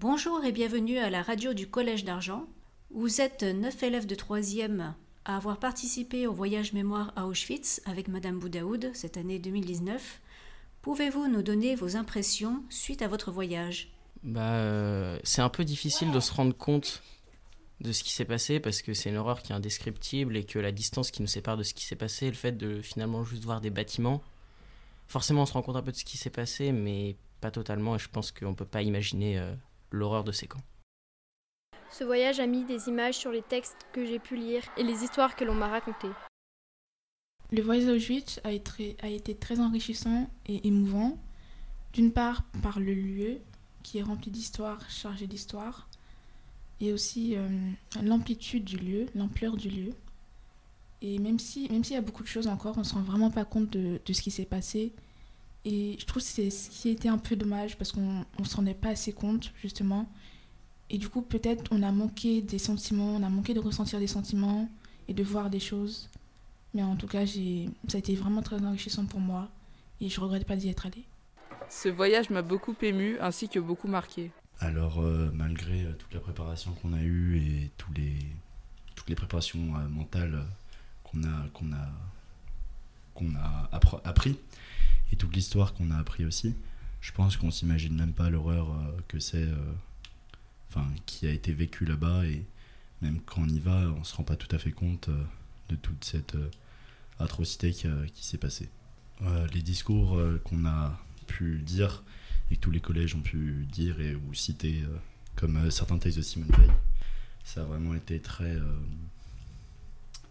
Bonjour et bienvenue à la radio du Collège d'Argent. Vous êtes neuf élèves de troisième à avoir participé au voyage mémoire à Auschwitz avec Madame Boudaoud cette année 2019. Pouvez-vous nous donner vos impressions suite à votre voyage? Bah, euh, c'est un peu difficile de se rendre compte de ce qui s'est passé parce que c'est une horreur qui est indescriptible et que la distance qui nous sépare de ce qui s'est passé, le fait de finalement juste voir des bâtiments, forcément on se rend compte un peu de ce qui s'est passé, mais pas totalement et je pense qu'on ne peut pas imaginer euh, l'horreur de ces camps. Ce voyage a mis des images sur les textes que j'ai pu lire et les histoires que l'on m'a racontées. Le voyage à Auschwitz a été, a été très enrichissant et émouvant, d'une part par le lieu qui est rempli d'histoires, chargé d'histoire, et aussi euh, l'amplitude du lieu, l'ampleur du lieu. Et même si même s'il y a beaucoup de choses encore, on ne se rend vraiment pas compte de, de ce qui s'est passé. Et je trouve que c'est ce qui était un peu dommage parce qu'on ne se rendait pas assez compte, justement. Et du coup, peut-être on a manqué des sentiments, on a manqué de ressentir des sentiments et de voir des choses. Mais en tout cas, ça a été vraiment très enrichissant pour moi et je regrette pas d'y être allée. Ce voyage m'a beaucoup ému ainsi que beaucoup marqué. Alors, euh, malgré euh, toute la préparation qu'on a eue et tous les, toutes les préparations euh, mentales qu'on a, qu'on a, qu'on a appr- appris et toute l'histoire qu'on a appris aussi, je pense qu'on s'imagine même pas l'horreur euh, que c'est, euh, enfin, qui a été vécue là-bas et même quand on y va, on se rend pas tout à fait compte euh, de toute cette atrocité qui, s'est passée. Les discours qu'on a pu dire et que tous les collèges ont pu dire et ou citer, comme certains textes de Simone Veil, ça a vraiment été très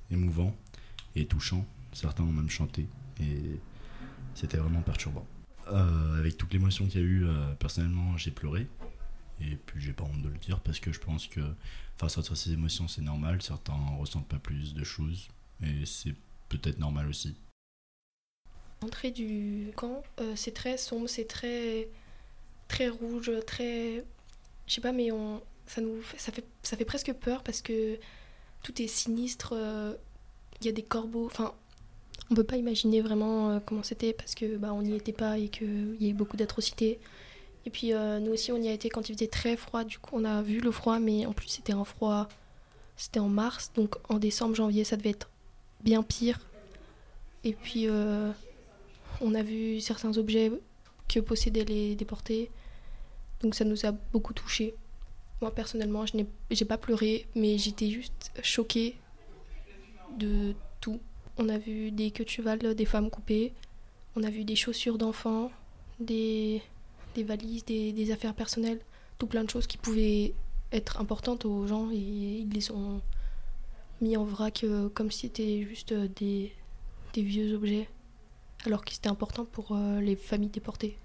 émouvant et touchant. Certains ont même chanté et c'était vraiment perturbant. Euh, avec toute l'émotion qu'il y a eu, euh, personnellement, j'ai pleuré. Et puis j'ai pas honte de le dire parce que je pense que face à ces émotions, c'est normal. Certains ressentent pas plus de choses et c'est peut-être normal aussi. L'entrée du camp, euh, c'est très sombre, c'est très très rouge, très je sais pas mais on ça nous fait, ça fait ça fait presque peur parce que tout est sinistre, euh, il y a des corbeaux, enfin on peut pas imaginer vraiment euh, comment c'était parce que bah on n'y était pas et qu'il y a eu beaucoup d'atrocités. Et puis euh, nous aussi on y a été quand il faisait très froid, du coup on a vu le froid mais en plus c'était un froid c'était en mars donc en décembre janvier ça devait être bien pire. Et puis euh, on a vu certains objets que possédaient les déportés. Donc ça nous a beaucoup touchés. Moi personnellement, je n'ai pas pleuré, mais j'étais juste choquée de. On a vu des queues de cheval des femmes coupées. On a vu des chaussures d'enfants, des, des valises, des, affaires personnelles, tout plein de choses qui pouvaient être importantes aux gens et ils les ont mis en vrac euh, comme si c'était juste euh, des, vieux objets alors que c'était important pour euh, les familles déportées.